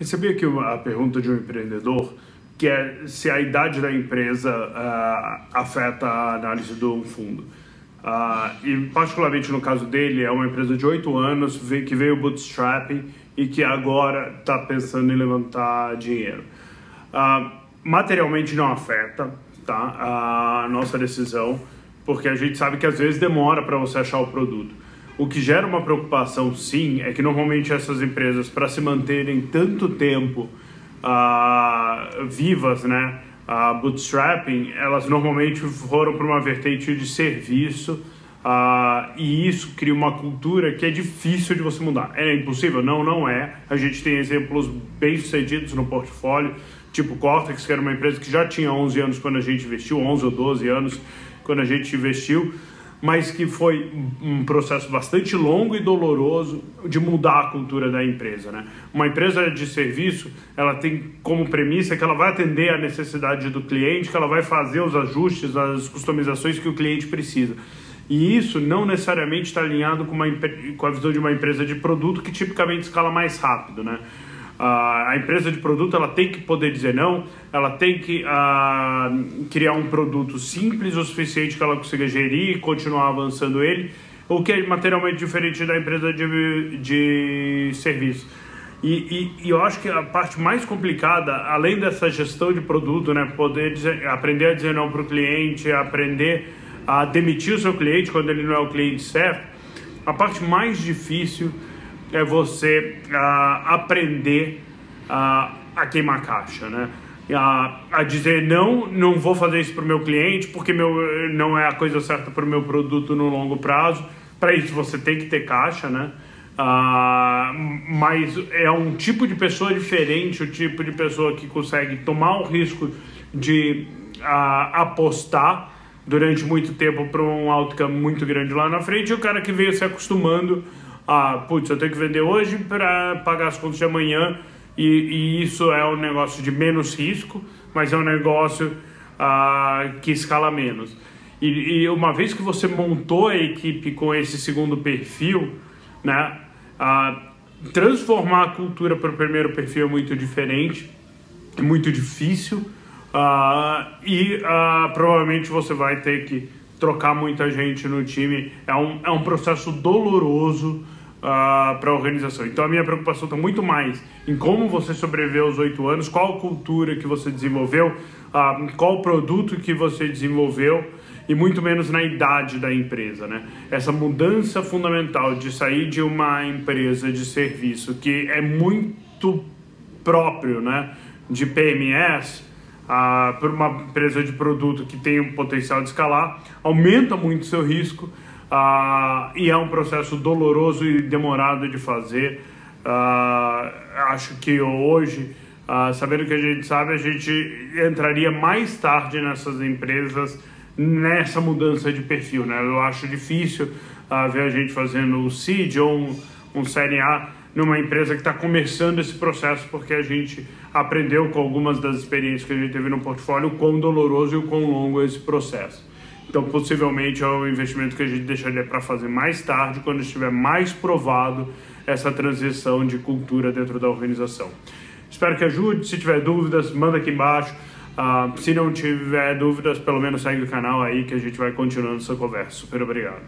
Recebi aqui a pergunta de um empreendedor que é se a idade da empresa uh, afeta a análise do fundo. Uh, e particularmente no caso dele, é uma empresa de 8 anos que veio bootstrapping e que agora está pensando em levantar dinheiro. Uh, materialmente não afeta tá, a nossa decisão, porque a gente sabe que às vezes demora para você achar o produto. O que gera uma preocupação, sim, é que normalmente essas empresas, para se manterem tanto tempo uh, vivas, né, uh, bootstrapping, elas normalmente foram para uma vertente de serviço uh, e isso cria uma cultura que é difícil de você mudar. É impossível? Não, não é. A gente tem exemplos bem sucedidos no portfólio, tipo Cortex, que era uma empresa que já tinha 11 anos quando a gente investiu, 11 ou 12 anos quando a gente investiu mas que foi um processo bastante longo e doloroso de mudar a cultura da empresa. Né? Uma empresa de serviço, ela tem como premissa que ela vai atender a necessidade do cliente, que ela vai fazer os ajustes, as customizações que o cliente precisa. E isso não necessariamente está alinhado com, uma, com a visão de uma empresa de produto que tipicamente escala mais rápido, né? A empresa de produto ela tem que poder dizer não, ela tem que criar um produto simples o suficiente que ela consiga gerir e continuar avançando ele, o que é materialmente diferente da empresa de, de serviço. E, e, e, eu acho que a parte mais complicada, além dessa gestão de produto, né, poder dizer, aprender a dizer não para o cliente, aprender a demitir o seu cliente quando ele não é o cliente certo, a parte mais difícil é você uh, aprender uh, a queimar caixa, né? A, a, dizer não, não vou fazer isso para o meu cliente porque meu, não é a coisa certa para o meu produto no longo prazo. Para isso você tem que ter caixa, né? Uh, mas é um tipo de pessoa diferente, o tipo de pessoa que consegue tomar o risco de apostar durante muito tempo para um outcome muito grande lá na frente e o cara que veio se acostumando ah, putz, eu tenho que vender hoje para pagar as contas de amanhã e, e, isso é um negócio de menos risco, mas é um negócio ah, que escala menos. E, e, uma vez que você montou a equipe com esse segundo perfil, né, ah, transformar a cultura para o primeiro perfil é muito diferente, é muito difícil ah, e ah, provavelmente você vai ter que trocar muita gente no time. É um, é um processo doloroso uh, ah, para a organização. Então a minha preocupação está muito mais em como você sobreviveu aos oito anos, qual cultura que você desenvolveu, uh, qual produto que você desenvolveu e muito menos na idade da empresa, né? Essa mudança fundamental de sair de uma empresa de serviço que é muito próprio, né, de PMS uh, por uma empresa de produto que tem um potencial de escalar, aumenta muito seu risco uh, e é um processo doloroso e demorado de fazer. Uh, acho que hoje, uh, sabendo o que a gente sabe, a gente entraria mais tarde nessas empresas nessa mudança de perfil. Né? Eu acho difícil ver a gente fazendo o seed ou um, um série A numa empresa que está começando esse processo, porque a gente aprendeu com algumas das experiências que a gente teve no portfólio o quão doloroso e o quão longo é esse processo. Então, possivelmente é um investimento que a gente deixaria para fazer mais tarde, quando estiver mais provado essa transição de cultura dentro da organização. Espero que ajude. Se tiver dúvidas, manda aqui embaixo. Uh, se não tiver dúvidas, pelo menos segue o canal aí que a gente vai continuando essa conversa. Super obrigado.